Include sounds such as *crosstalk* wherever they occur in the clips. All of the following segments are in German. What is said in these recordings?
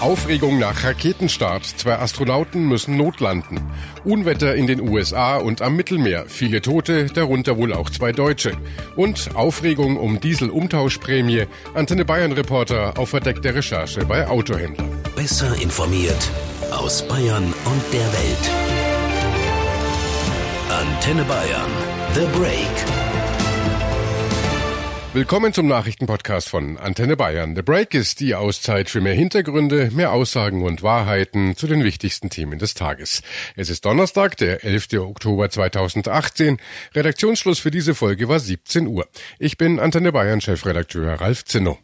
Aufregung nach Raketenstart. Zwei Astronauten müssen notlanden. Unwetter in den USA und am Mittelmeer. Viele Tote, darunter wohl auch zwei Deutsche. Und Aufregung um Diesel-Umtauschprämie. Antenne Bayern-Reporter auf verdeckter Recherche bei Autohändlern. Besser informiert aus Bayern und der Welt. Antenne Bayern. The Break. Willkommen zum Nachrichtenpodcast von Antenne Bayern. The Break ist die Auszeit für mehr Hintergründe, mehr Aussagen und Wahrheiten zu den wichtigsten Themen des Tages. Es ist Donnerstag, der 11. Oktober 2018. Redaktionsschluss für diese Folge war 17 Uhr. Ich bin Antenne Bayern Chefredakteur Ralf Zinno.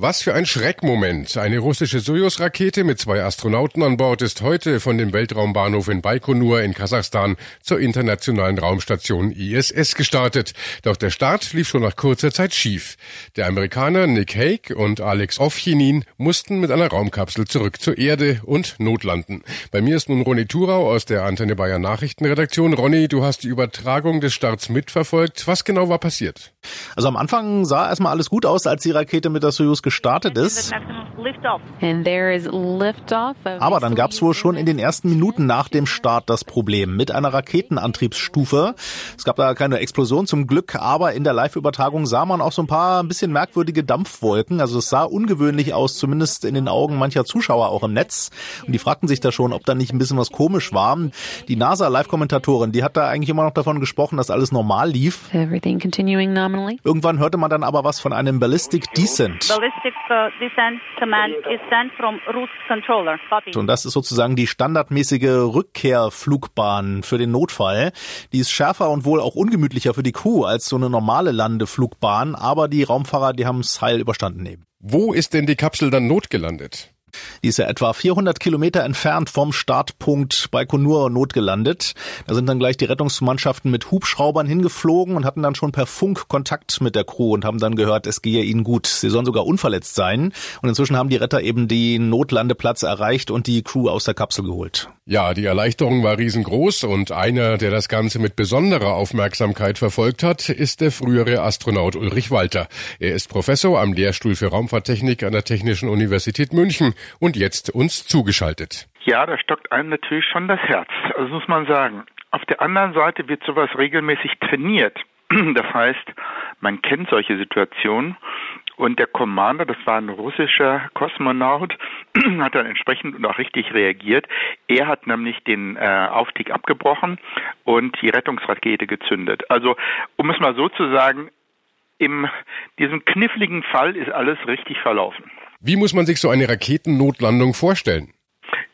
Was für ein Schreckmoment. Eine russische Soyuz-Rakete mit zwei Astronauten an Bord ist heute von dem Weltraumbahnhof in Baikonur in Kasachstan zur internationalen Raumstation ISS gestartet. Doch der Start lief schon nach kurzer Zeit schief. Der Amerikaner Nick Hague und Alex Ovchinin mussten mit einer Raumkapsel zurück zur Erde und notlanden. Bei mir ist nun Ronny Thurau aus der Antenne Bayern Nachrichtenredaktion. Ronny, du hast die Übertragung des Starts mitverfolgt. Was genau war passiert? Also am Anfang sah erstmal alles gut aus, als die Rakete mit der Soyuz gestartet ist. Aber dann gab es wohl schon in den ersten Minuten nach dem Start das Problem mit einer Raketenantriebsstufe. Es gab da keine Explosion zum Glück, aber in der Live-Übertragung sah man auch so ein paar ein bisschen merkwürdige Dampfwolken. Also es sah ungewöhnlich aus, zumindest in den Augen mancher Zuschauer auch im Netz. Und die fragten sich da schon, ob da nicht ein bisschen was komisch war. Die NASA-Live-Kommentatorin, die hat da eigentlich immer noch davon gesprochen, dass alles normal lief. Irgendwann hörte man dann aber was von einem Ballistic Descent. Ballistic uh, Descent Command is sent from route controller. Und das ist sozusagen die standardmäßige Rückkehrflugbahn für den Notfall. Die ist schärfer und wohl auch ungemütlicher für die Crew als so eine normale Landeflugbahn, aber die Raumfahrer, die haben es heil überstanden eben. Wo ist denn die Kapsel dann notgelandet? Die ist ja etwa 400 Kilometer entfernt vom Startpunkt Baikonur notgelandet. Da sind dann gleich die Rettungsmannschaften mit Hubschraubern hingeflogen und hatten dann schon per Funk Kontakt mit der Crew und haben dann gehört, es gehe ihnen gut. Sie sollen sogar unverletzt sein. Und inzwischen haben die Retter eben den Notlandeplatz erreicht und die Crew aus der Kapsel geholt. Ja, die Erleichterung war riesengroß und einer, der das Ganze mit besonderer Aufmerksamkeit verfolgt hat, ist der frühere Astronaut Ulrich Walter. Er ist Professor am Lehrstuhl für Raumfahrttechnik an der Technischen Universität München und jetzt uns zugeschaltet. Ja, da stockt einem natürlich schon das Herz. Also muss man sagen. Auf der anderen Seite wird sowas regelmäßig trainiert. *clears throat* Das heißt, man kennt solche Situationen und der Commander, das war ein russischer Kosmonaut, *clears throat* hat dann entsprechend und auch richtig reagiert. Er hat nämlich den äh, Aufstieg abgebrochen und die Rettungsrakete gezündet. Also, um es mal so zu sagen, in diesem kniffligen Fall ist alles richtig verlaufen. Wie muss man sich so eine Raketennotlandung vorstellen?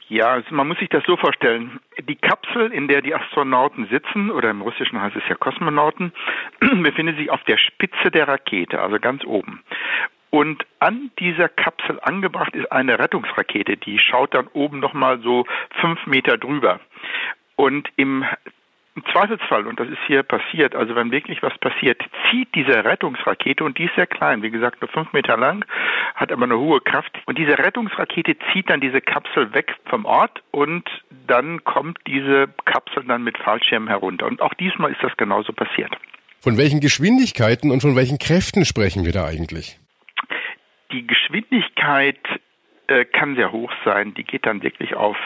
Ja, man muss sich das so vorstellen. Die Kapsel, in der die Astronauten sitzen, oder im Russischen heißt es ja Kosmonauten, *clears throat* befindet sich auf der Spitze der Rakete, also ganz oben. Und an dieser Kapsel angebracht ist eine Rettungsrakete, die schaut dann oben nochmal so fünf Meter drüber. Und im im Zweifelsfall, und das ist hier passiert, also wenn wirklich was passiert, zieht diese Rettungsrakete, und die ist sehr klein, wie gesagt, nur fünf Meter lang, hat aber eine hohe Kraft, und diese Rettungsrakete zieht dann diese Kapsel weg vom Ort und dann kommt diese Kapsel dann mit Fallschirmen herunter. Und auch diesmal ist das genauso passiert. Von welchen Geschwindigkeiten und von welchen Kräften sprechen wir da eigentlich? Die Geschwindigkeit äh, kann sehr hoch sein. Die geht dann wirklich auf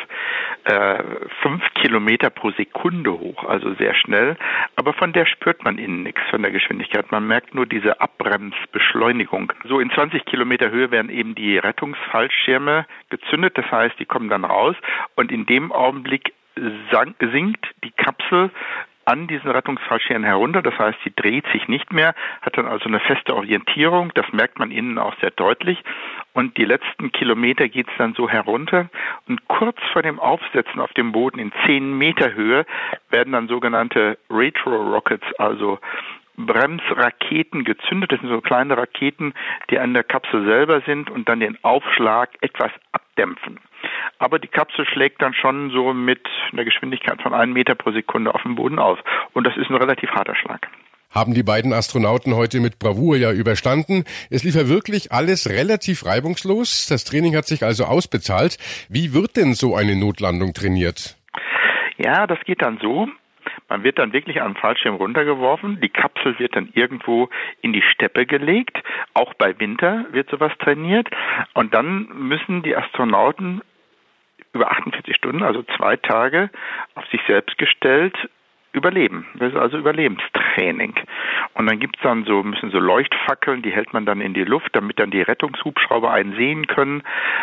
äh, fünf Kilometer pro Sekunde hoch, also sehr schnell. Aber von der spürt man innen nichts, von der Geschwindigkeit. Man merkt nur diese Abbremsbeschleunigung. So in 20 Kilometer Höhe werden eben die Rettungsfallschirme gezündet. Das heißt, die kommen dann raus und in dem Augenblick sinkt die Kapsel an diesen Rettungsfallschirmen herunter. Das heißt, sie dreht sich nicht mehr, hat dann also eine feste Orientierung. Das merkt man innen auch sehr deutlich. Und die letzten Kilometer geht es dann so herunter. Und kurz vor dem Aufsetzen auf dem Boden in zehn Meter Höhe werden dann sogenannte Retro-Rockets, also Bremsraketen gezündet. Das sind so kleine Raketen, die an der Kapsel selber sind und dann den Aufschlag etwas abdämpfen. Aber die Kapsel schlägt dann schon so mit einer Geschwindigkeit von einem Meter pro Sekunde auf dem Boden aus. Und das ist ein relativ harter Schlag. Haben die beiden Astronauten heute mit Bravour ja überstanden. Es lief ja wirklich alles relativ reibungslos. Das Training hat sich also ausbezahlt. Wie wird denn so eine Notlandung trainiert? Ja, das geht dann so. Man wird dann wirklich an Fallschirm runtergeworfen. Die Kapsel wird dann irgendwo in die Steppe gelegt. Auch bei Winter wird sowas trainiert. Und dann müssen die Astronauten über 48 Stunden, also zwei Tage, auf sich selbst gestellt überleben. Das ist also Überlebenstraining. Und dann gibt's dann so, müssen so Leuchtfackeln, die hält man dann in die Luft, damit dann die Rettungshubschrauber einen sehen können.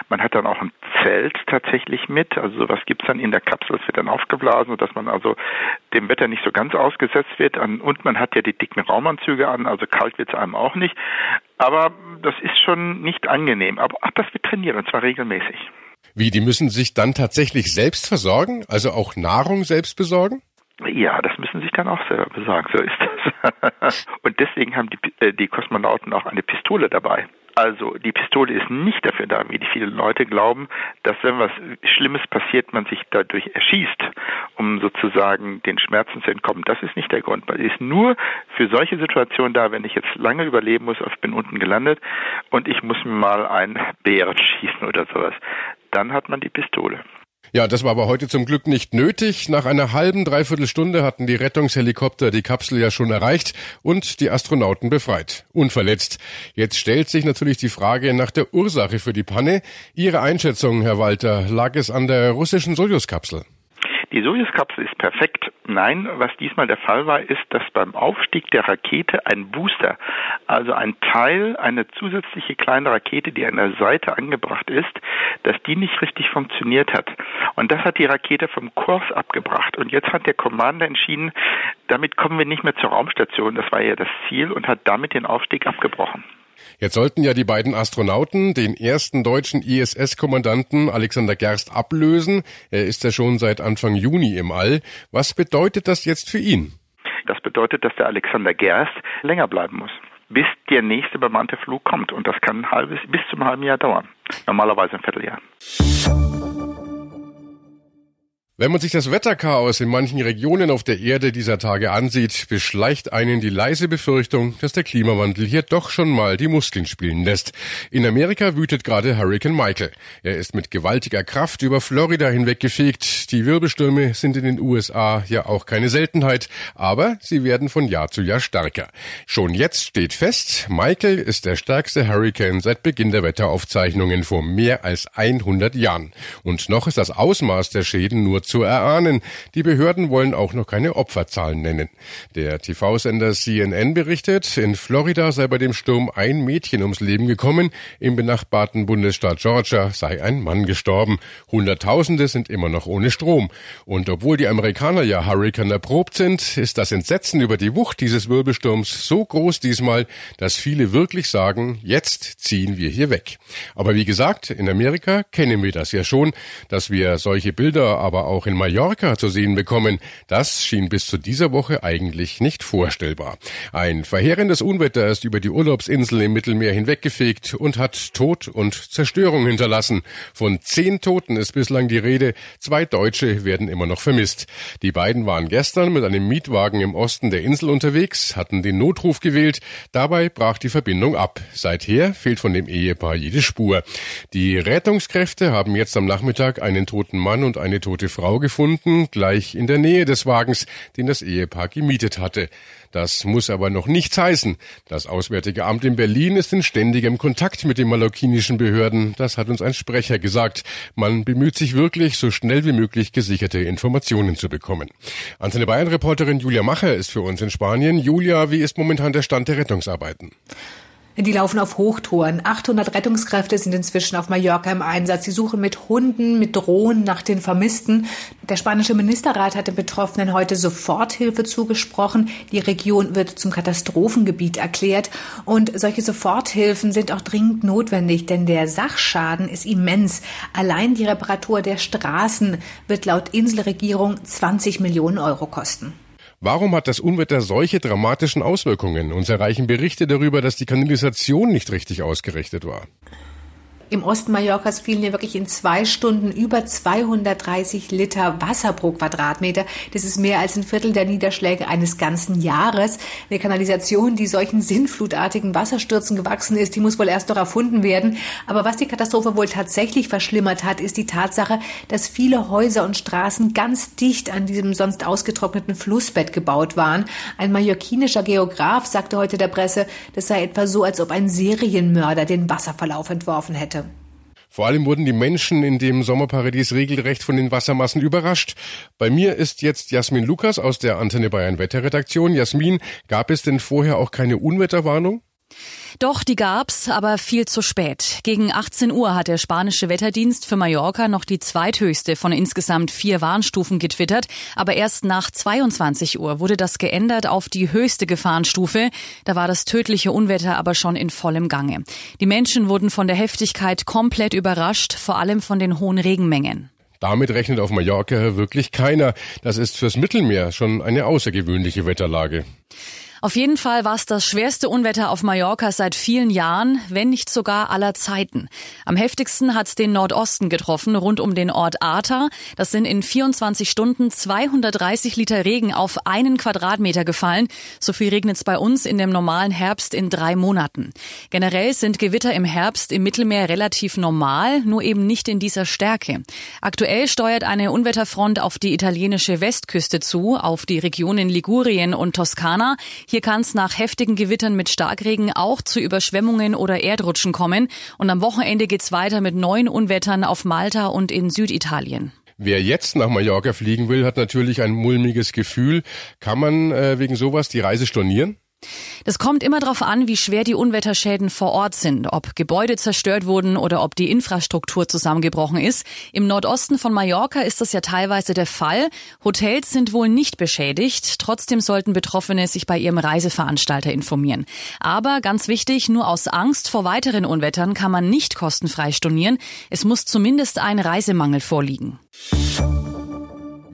Man hat dann auch ein Zelt tatsächlich mit. Also sowas gibt's dann in der Kapsel, das wird dann aufgeblasen, sodass man also dem Wetter nicht so ganz ausgesetzt wird. Und man hat ja die dicken Raumanzüge an, also kalt wird's einem auch nicht. Aber das ist schon nicht angenehm. Aber ach, das wird trainiert und zwar regelmäßig. Wie, die müssen sich dann tatsächlich selbst versorgen, also auch Nahrung selbst besorgen? Ja, das müssen sich dann auch selber besorgen, so ist das. *laughs* Und deswegen haben die, äh, die Kosmonauten auch eine Pistole dabei. Also die Pistole ist nicht dafür da, wie die vielen Leute glauben, dass wenn was Schlimmes passiert, man sich dadurch erschießt, um sozusagen den Schmerzen zu entkommen. Das ist nicht der Grund. Man ist nur für solche Situationen da, wenn ich jetzt lange überleben muss, ich bin unten gelandet und ich muss mir mal einen Bären schießen oder sowas. Dann hat man die Pistole. Ja, das war aber heute zum Glück nicht nötig. Nach einer halben, dreiviertel Stunde hatten die Rettungshelikopter die Kapsel ja schon erreicht und die Astronauten befreit. Unverletzt. Jetzt stellt sich natürlich die Frage nach der Ursache für die Panne. Ihre Einschätzung, Herr Walter, lag es an der russischen Sojus-Kapsel? Die Sojus-Kapsel ist perfekt. Nein, was diesmal der Fall war, ist, dass beim Aufstieg der Rakete ein Booster, also ein Teil, eine zusätzliche kleine Rakete, die an der Seite angebracht ist, dass die nicht richtig funktioniert hat. Und das hat die Rakete vom Kurs abgebracht. Und jetzt hat der Commander entschieden, damit kommen wir nicht mehr zur Raumstation, das war ja das Ziel, und hat damit den Aufstieg abgebrochen. Jetzt sollten ja die beiden Astronauten den ersten deutschen ISS-Kommandanten Alexander Gerst ablösen. Er ist ja schon seit Anfang Juni im All. Was bedeutet das jetzt für ihn? Das bedeutet, dass der Alexander Gerst länger bleiben muss, bis der nächste bemannte Flug kommt. Und das kann ein halbes, bis zum halben Jahr dauern. Normalerweise ein Vierteljahr. Wenn man sich das Wetterchaos in manchen Regionen auf der Erde dieser Tage ansieht, beschleicht einen die leise Befürchtung, dass der Klimawandel hier doch schon mal die Muskeln spielen lässt. In Amerika wütet gerade Hurricane Michael. Er ist mit gewaltiger Kraft über Florida hinweggefegt. Die Wirbelstürme sind in den USA ja auch keine Seltenheit, aber sie werden von Jahr zu Jahr stärker. Schon jetzt steht fest, Michael ist der stärkste Hurricane seit Beginn der Wetteraufzeichnungen vor mehr als 100 Jahren. Und noch ist das Ausmaß der Schäden nur zu erahnen. Die Behörden wollen auch noch keine Opferzahlen nennen. Der TV-Sender CNN berichtet, in Florida sei bei dem Sturm ein Mädchen ums Leben gekommen, im benachbarten Bundesstaat Georgia sei ein Mann gestorben. Hunderttausende sind immer noch ohne Strom. Und obwohl die Amerikaner ja Hurricane erprobt sind, ist das Entsetzen über die Wucht dieses Wirbelsturms so groß diesmal, dass viele wirklich sagen, jetzt ziehen wir hier weg. Aber wie gesagt, in Amerika kennen wir das ja schon, dass wir solche Bilder aber auch auch in Mallorca zu sehen bekommen. Das schien bis zu dieser Woche eigentlich nicht vorstellbar. Ein verheerendes Unwetter ist über die Urlaubsinsel im Mittelmeer hinweggefegt und hat Tod und Zerstörung hinterlassen. Von zehn Toten ist bislang die Rede. Zwei Deutsche werden immer noch vermisst. Die beiden waren gestern mit einem Mietwagen im Osten der Insel unterwegs, hatten den Notruf gewählt. Dabei brach die Verbindung ab. Seither fehlt von dem Ehepaar jede Spur. Die Rettungskräfte haben jetzt am Nachmittag einen toten Mann und eine tote Frau Frau gefunden, gleich in der Nähe des Wagens, den das Ehepaar gemietet hatte. Das muss aber noch nichts heißen. Das Auswärtige Amt in Berlin ist in ständigem Kontakt mit den mallorquinischen Behörden. Das hat uns ein Sprecher gesagt. Man bemüht sich wirklich, so schnell wie möglich gesicherte Informationen zu bekommen. Antenne Bayern-Reporterin Julia Macher ist für uns in Spanien. Julia, wie ist momentan der Stand der Rettungsarbeiten? Die laufen auf Hochtouren. 800 Rettungskräfte sind inzwischen auf Mallorca im Einsatz. Sie suchen mit Hunden, mit Drohnen nach den Vermissten. Der spanische Ministerrat hat den Betroffenen heute Soforthilfe zugesprochen. Die Region wird zum Katastrophengebiet erklärt. Und solche Soforthilfen sind auch dringend notwendig, denn der Sachschaden ist immens. Allein die Reparatur der Straßen wird laut Inselregierung 20 Millionen Euro kosten. Warum hat das Unwetter solche dramatischen Auswirkungen? Uns erreichen Berichte darüber, dass die Kanalisation nicht richtig ausgerichtet war. Im Osten Mallorcas fielen ja wirklich in zwei Stunden über 230 Liter Wasser pro Quadratmeter. Das ist mehr als ein Viertel der Niederschläge eines ganzen Jahres. Eine Kanalisation, die solchen sinnflutartigen Wasserstürzen gewachsen ist, die muss wohl erst noch erfunden werden. Aber was die Katastrophe wohl tatsächlich verschlimmert hat, ist die Tatsache, dass viele Häuser und Straßen ganz dicht an diesem sonst ausgetrockneten Flussbett gebaut waren. Ein mallorquinischer Geograf sagte heute der Presse, das sei etwa so, als ob ein Serienmörder den Wasserverlauf entworfen hätte. Vor allem wurden die Menschen in dem Sommerparadies regelrecht von den Wassermassen überrascht. Bei mir ist jetzt Jasmin Lukas aus der Antenne Bayern Wetterredaktion. Jasmin, gab es denn vorher auch keine Unwetterwarnung? Doch, die gab's, aber viel zu spät. Gegen 18 Uhr hat der spanische Wetterdienst für Mallorca noch die zweithöchste von insgesamt vier Warnstufen getwittert, aber erst nach 22 Uhr wurde das geändert auf die höchste Gefahrenstufe. Da war das tödliche Unwetter aber schon in vollem Gange. Die Menschen wurden von der Heftigkeit komplett überrascht, vor allem von den hohen Regenmengen. Damit rechnet auf Mallorca wirklich keiner. Das ist fürs Mittelmeer schon eine außergewöhnliche Wetterlage. Auf jeden Fall war es das schwerste Unwetter auf Mallorca seit vielen Jahren, wenn nicht sogar aller Zeiten. Am heftigsten hat es den Nordosten getroffen, rund um den Ort Arta. Das sind in 24 Stunden 230 Liter Regen auf einen Quadratmeter gefallen. So viel regnet es bei uns in dem normalen Herbst in drei Monaten. Generell sind Gewitter im Herbst im Mittelmeer relativ normal, nur eben nicht in dieser Stärke. Aktuell steuert eine Unwetterfront auf die italienische Westküste zu, auf die Regionen Ligurien und Toskana. Hier kann es nach heftigen Gewittern mit Starkregen auch zu Überschwemmungen oder Erdrutschen kommen. Und am Wochenende geht's weiter mit neuen Unwettern auf Malta und in Süditalien. Wer jetzt nach Mallorca fliegen will, hat natürlich ein mulmiges Gefühl. Kann man äh, wegen sowas die Reise stornieren? Das kommt immer darauf an, wie schwer die Unwetterschäden vor Ort sind, ob Gebäude zerstört wurden oder ob die Infrastruktur zusammengebrochen ist. Im Nordosten von Mallorca ist das ja teilweise der Fall. Hotels sind wohl nicht beschädigt. Trotzdem sollten Betroffene sich bei ihrem Reiseveranstalter informieren. Aber ganz wichtig, nur aus Angst vor weiteren Unwettern kann man nicht kostenfrei stornieren. Es muss zumindest ein Reisemangel vorliegen.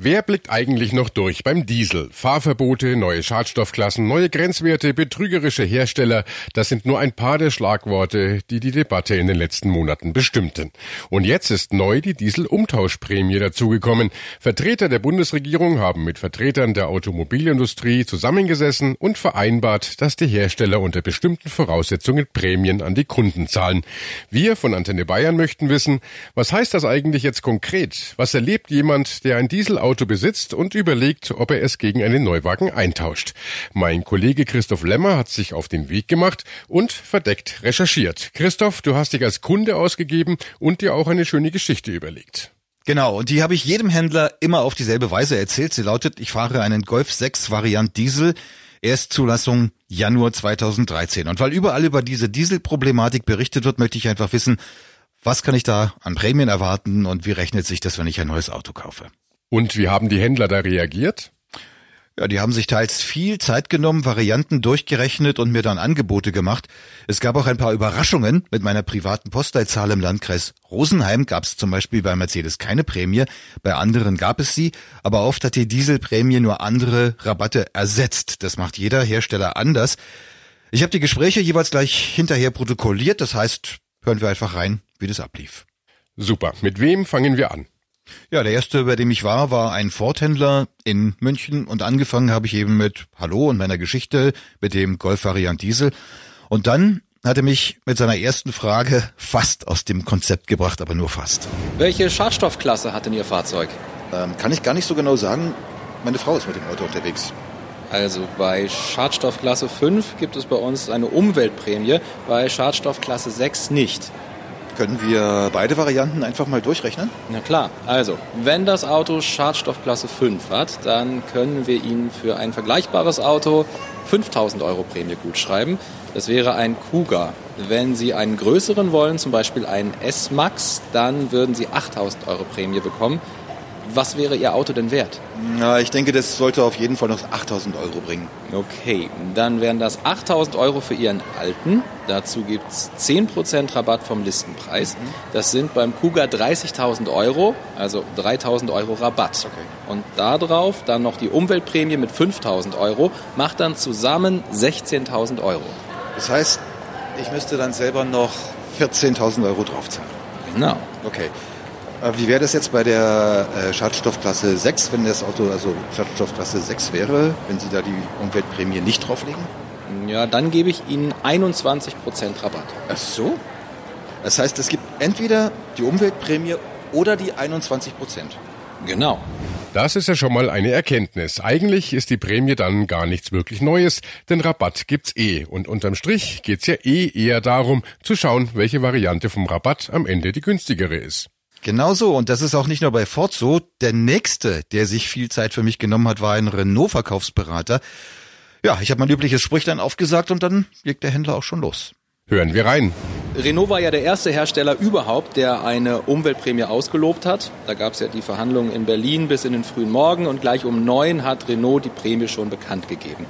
Wer blickt eigentlich noch durch beim Diesel? Fahrverbote, neue Schadstoffklassen, neue Grenzwerte, betrügerische Hersteller, das sind nur ein paar der Schlagworte, die die Debatte in den letzten Monaten bestimmten. Und jetzt ist neu die Dieselumtauschprämie dazugekommen. Vertreter der Bundesregierung haben mit Vertretern der Automobilindustrie zusammengesessen und vereinbart, dass die Hersteller unter bestimmten Voraussetzungen Prämien an die Kunden zahlen. Wir von Antenne Bayern möchten wissen, was heißt das eigentlich jetzt konkret? Was erlebt jemand, der ein Diesel Auto besitzt und überlegt, ob er es gegen einen Neuwagen eintauscht. Mein Kollege Christoph Lemmer hat sich auf den Weg gemacht und verdeckt recherchiert. Christoph, du hast dich als Kunde ausgegeben und dir auch eine schöne Geschichte überlegt. Genau, und die habe ich jedem Händler immer auf dieselbe Weise erzählt. Sie lautet, ich fahre einen Golf 6 Variant Diesel, Erstzulassung Januar 2013. Und weil überall über diese Dieselproblematik berichtet wird, möchte ich einfach wissen, was kann ich da an Prämien erwarten und wie rechnet sich das, wenn ich ein neues Auto kaufe? Und wie haben die Händler da reagiert? Ja, die haben sich teils viel Zeit genommen, Varianten durchgerechnet und mir dann Angebote gemacht. Es gab auch ein paar Überraschungen. Mit meiner privaten Postleitzahl im Landkreis Rosenheim gab es zum Beispiel bei Mercedes keine Prämie, bei anderen gab es sie, aber oft hat die Dieselprämie nur andere Rabatte ersetzt. Das macht jeder Hersteller anders. Ich habe die Gespräche jeweils gleich hinterher protokolliert, das heißt, hören wir einfach rein, wie das ablief. Super, mit wem fangen wir an? Ja, der erste, bei dem ich war, war ein Ford-Händler in München und angefangen habe ich eben mit Hallo und meiner Geschichte mit dem Golf-Variant Diesel. Und dann hat er mich mit seiner ersten Frage fast aus dem Konzept gebracht, aber nur fast. Welche Schadstoffklasse hat denn Ihr Fahrzeug? Ähm, kann ich gar nicht so genau sagen. Meine Frau ist mit dem Auto unterwegs. Also bei Schadstoffklasse 5 gibt es bei uns eine Umweltprämie, bei Schadstoffklasse 6 nicht. Können wir beide Varianten einfach mal durchrechnen? Na klar. Also, wenn das Auto Schadstoffklasse 5 hat, dann können wir Ihnen für ein vergleichbares Auto 5000 Euro Prämie gut schreiben. Das wäre ein Kuga. Wenn Sie einen größeren wollen, zum Beispiel einen S-Max, dann würden Sie 8000 Euro Prämie bekommen. Was wäre Ihr Auto denn wert? Na, ich denke, das sollte auf jeden Fall noch 8000 Euro bringen. Okay, dann wären das 8000 Euro für Ihren alten. Dazu gibt es 10% Rabatt vom Listenpreis. Mhm. Das sind beim Kuga 30.000 Euro, also 3000 Euro Rabatt. Okay. Und darauf dann noch die Umweltprämie mit 5000 Euro, macht dann zusammen 16.000 Euro. Das heißt, Ich müsste dann selber noch 14.000 Euro draufzahlen. Genau. Okay. Äh, Wie wäre das jetzt bei der äh, Schadstoffklasse 6, wenn das Auto also Schadstoffklasse 6 wäre, wenn Sie da die Umweltprämie nicht drauflegen? Ja, dann gebe ich Ihnen 21% Rabatt. Ach so? Das heißt, es gibt entweder die Umweltprämie oder die 21 Prozent. Genau. Das ist ja schon mal eine Erkenntnis. Eigentlich ist die Prämie dann gar nichts wirklich Neues, denn Rabatt gibt's eh. Und unterm Strich geht's ja eh eher darum, zu schauen, welche Variante vom Rabatt am Ende die günstigere ist. Genau so. Und das ist auch nicht nur bei Ford so. Der nächste, der sich viel Zeit für mich genommen hat, war ein Renault-Verkaufsberater. Ja, ich habe mein übliches Sprüchlein aufgesagt und dann legt der Händler auch schon los. Hören wir rein. Renault war ja der erste Hersteller überhaupt, der eine Umweltprämie ausgelobt hat. Da gab es ja die Verhandlungen in Berlin bis in den frühen Morgen und gleich um neun hat Renault die Prämie schon bekannt gegeben.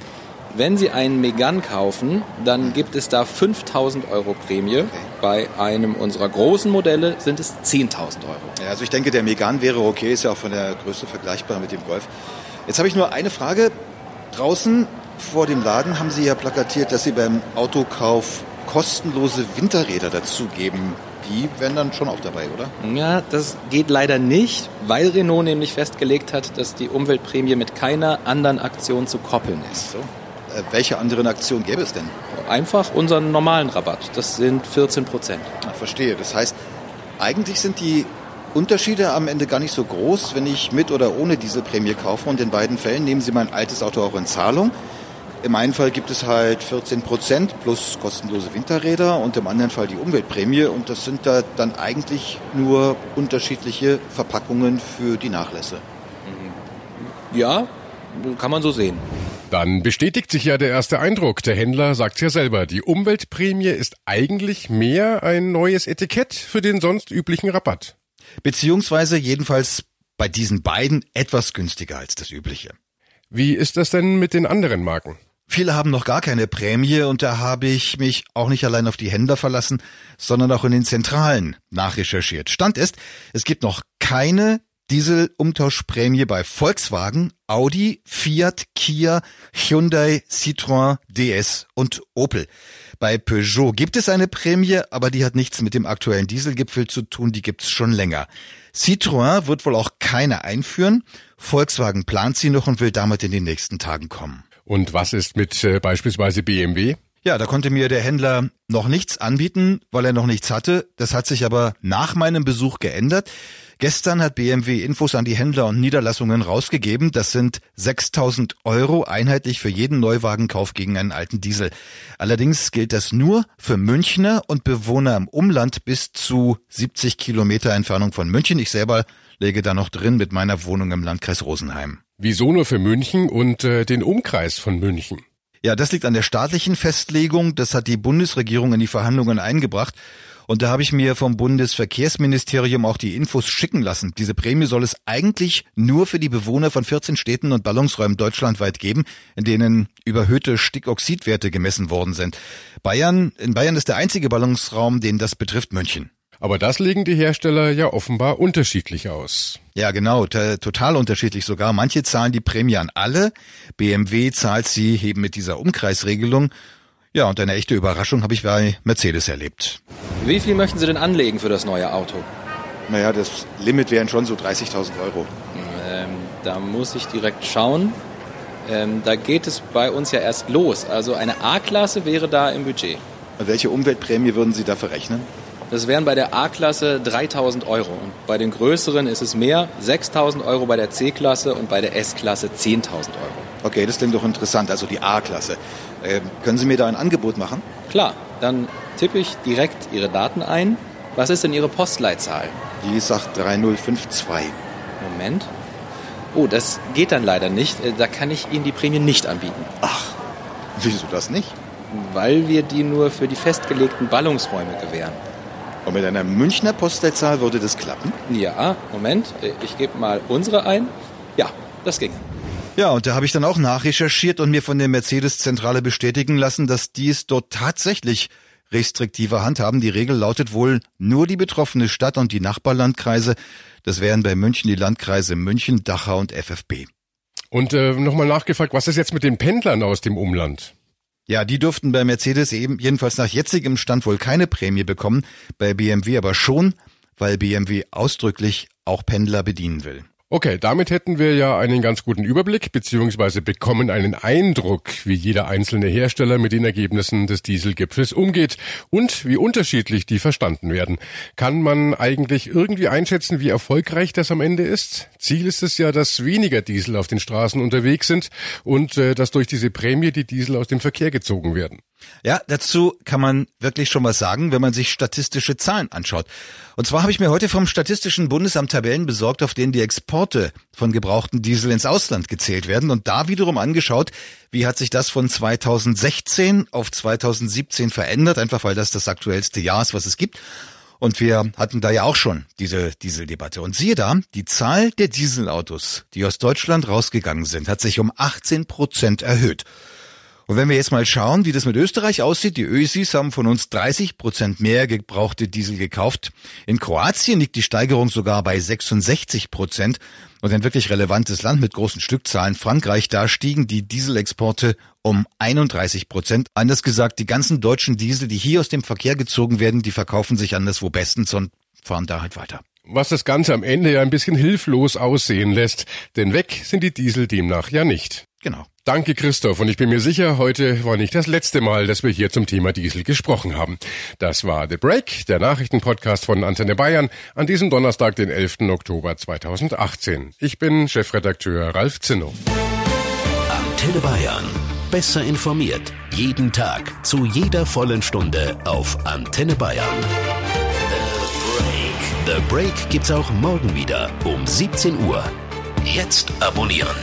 Wenn Sie einen Megane kaufen, dann gibt es da 5000 Euro Prämie. Bei einem unserer großen Modelle sind es 10.000 Euro. Ja, also ich denke, der Megan wäre okay, ist ja auch von der Größe vergleichbar mit dem Golf. Jetzt habe ich nur eine Frage. Draußen vor dem Laden haben Sie ja plakatiert, dass Sie beim Autokauf kostenlose Winterräder dazugeben. Die wären dann schon auch dabei, oder? Ja, das geht leider nicht, weil Renault nämlich festgelegt hat, dass die Umweltprämie mit keiner anderen Aktion zu koppeln ist. So. Äh, welche anderen Aktionen gäbe es denn? Einfach unseren normalen Rabatt. Das sind 14 Prozent. Ah, verstehe. Das heißt, eigentlich sind die Unterschiede am Ende gar nicht so groß, wenn ich mit oder ohne Dieselprämie kaufe. Und in beiden Fällen nehmen Sie mein altes Auto auch in Zahlung. Im einen Fall gibt es halt 14 Prozent plus kostenlose Winterräder und im anderen Fall die Umweltprämie. Und das sind da dann eigentlich nur unterschiedliche Verpackungen für die Nachlässe. Ja, kann man so sehen. Dann bestätigt sich ja der erste Eindruck. Der Händler sagt's ja selber. Die Umweltprämie ist eigentlich mehr ein neues Etikett für den sonst üblichen Rabatt. Beziehungsweise jedenfalls bei diesen beiden etwas günstiger als das übliche. Wie ist das denn mit den anderen Marken? Viele haben noch gar keine Prämie und da habe ich mich auch nicht allein auf die Händler verlassen, sondern auch in den Zentralen nachrecherchiert. Stand ist, es gibt noch keine Dieselumtauschprämie bei Volkswagen, Audi, Fiat, Kia, Hyundai, Citroën, DS und Opel. Bei Peugeot gibt es eine Prämie, aber die hat nichts mit dem aktuellen Dieselgipfel zu tun, die gibt's schon länger. Citroën wird wohl auch keine einführen. Volkswagen plant sie noch und will damit in den nächsten Tagen kommen. Und was ist mit äh, beispielsweise BMW? Ja, da konnte mir der Händler noch nichts anbieten, weil er noch nichts hatte. Das hat sich aber nach meinem Besuch geändert. Gestern hat BMW Infos an die Händler und Niederlassungen rausgegeben. Das sind 6000 Euro einheitlich für jeden Neuwagenkauf gegen einen alten Diesel. Allerdings gilt das nur für Münchner und Bewohner im Umland bis zu 70 Kilometer Entfernung von München. Ich selber lege da noch drin mit meiner Wohnung im Landkreis Rosenheim. Wieso nur für München und äh, den Umkreis von München? Ja, das liegt an der staatlichen Festlegung. Das hat die Bundesregierung in die Verhandlungen eingebracht. Und da habe ich mir vom Bundesverkehrsministerium auch die Infos schicken lassen. Diese Prämie soll es eigentlich nur für die Bewohner von 14 Städten und Ballungsräumen deutschlandweit geben, in denen überhöhte Stickoxidwerte gemessen worden sind. Bayern, in Bayern ist der einzige Ballungsraum, den das betrifft, München. Aber das legen die Hersteller ja offenbar unterschiedlich aus. Ja, genau, total unterschiedlich sogar. Manche zahlen die Prämie an alle, BMW zahlt sie eben mit dieser Umkreisregelung. Ja, und eine echte Überraschung habe ich bei Mercedes erlebt. Wie viel möchten Sie denn anlegen für das neue Auto? Naja, das Limit wären schon so 30.000 Euro. Ähm, da muss ich direkt schauen. Ähm, da geht es bei uns ja erst los. Also eine A-Klasse wäre da im Budget. Welche Umweltprämie würden Sie dafür rechnen? Das wären bei der A-Klasse 3000 Euro. Und bei den größeren ist es mehr, 6000 Euro bei der C-Klasse und bei der S-Klasse 10.000 Euro. Okay, das klingt doch interessant, also die A-Klasse. Ähm, können Sie mir da ein Angebot machen? Klar, dann tippe ich direkt Ihre Daten ein. Was ist denn Ihre Postleitzahl? Die sagt 3052. Moment. Oh, das geht dann leider nicht. Äh, Da kann ich Ihnen die Prämie nicht anbieten. Ach, *laughs* wieso das nicht? Weil wir die nur für die festgelegten Ballungsräume gewähren. Und mit einer Münchner Postleitzahl würde das klappen? Ja, Moment. Äh, Ich gebe mal unsere ein. Ja, das ging. Ja, und da habe ich dann auch nachrecherchiert und mir von der Mercedes-Zentrale bestätigen lassen, dass die es dort tatsächlich restriktiver handhaben. Die Regel lautet wohl nur die betroffene Stadt und die Nachbarlandkreise. Das wären bei München die Landkreise München, Dachau und FFB. Und äh, nochmal nachgefragt, was ist jetzt mit den Pendlern aus dem Umland? Ja, die durften bei Mercedes eben jedenfalls nach jetzigem Stand wohl keine Prämie bekommen, bei BMW aber schon, weil BMW ausdrücklich auch Pendler bedienen will. Okay, damit hätten wir ja einen ganz guten Überblick beziehungsweise bekommen einen Eindruck, wie jeder einzelne Hersteller mit den Ergebnissen des Dieselgipfels umgeht und wie unterschiedlich die verstanden werden. Kann man eigentlich irgendwie einschätzen, wie erfolgreich das am Ende ist? Ziel ist es ja, dass weniger Diesel auf den Straßen unterwegs sind und äh, dass durch diese Prämie die Diesel aus dem Verkehr gezogen werden. Ja, dazu kann man wirklich schon was sagen, wenn man sich statistische Zahlen anschaut. Und zwar habe ich mir heute vom Statistischen Bundesamt Tabellen besorgt, auf denen die Exporte von gebrauchten Diesel ins Ausland gezählt werden und da wiederum angeschaut, wie hat sich das von 2016 auf 2017 verändert, einfach weil das das aktuellste Jahr ist, was es gibt. Und wir hatten da ja auch schon diese Dieseldebatte. Und siehe da, die Zahl der Dieselautos, die aus Deutschland rausgegangen sind, hat sich um 18 Prozent erhöht. Und wenn wir jetzt mal schauen, wie das mit Österreich aussieht, die Ösis haben von uns 30 Prozent mehr gebrauchte Diesel gekauft. In Kroatien liegt die Steigerung sogar bei 66 Prozent. Und ein wirklich relevantes Land mit großen Stückzahlen, Frankreich, da stiegen die Dieselexporte um 31 Prozent. Anders gesagt, die ganzen deutschen Diesel, die hier aus dem Verkehr gezogen werden, die verkaufen sich anderswo bestens und fahren da halt weiter. Was das Ganze am Ende ja ein bisschen hilflos aussehen lässt, denn weg sind die Diesel demnach ja nicht. Genau. Danke, Christoph. Und ich bin mir sicher, heute war nicht das letzte Mal, dass wir hier zum Thema Diesel gesprochen haben. Das war The Break, der Nachrichtenpodcast von Antenne Bayern, an diesem Donnerstag, den 11. Oktober 2018. Ich bin Chefredakteur Ralf Zinno. Antenne Bayern. Besser informiert. Jeden Tag. Zu jeder vollen Stunde auf Antenne Bayern. The Break. The Break gibt's auch morgen wieder um 17 Uhr. Jetzt abonnieren.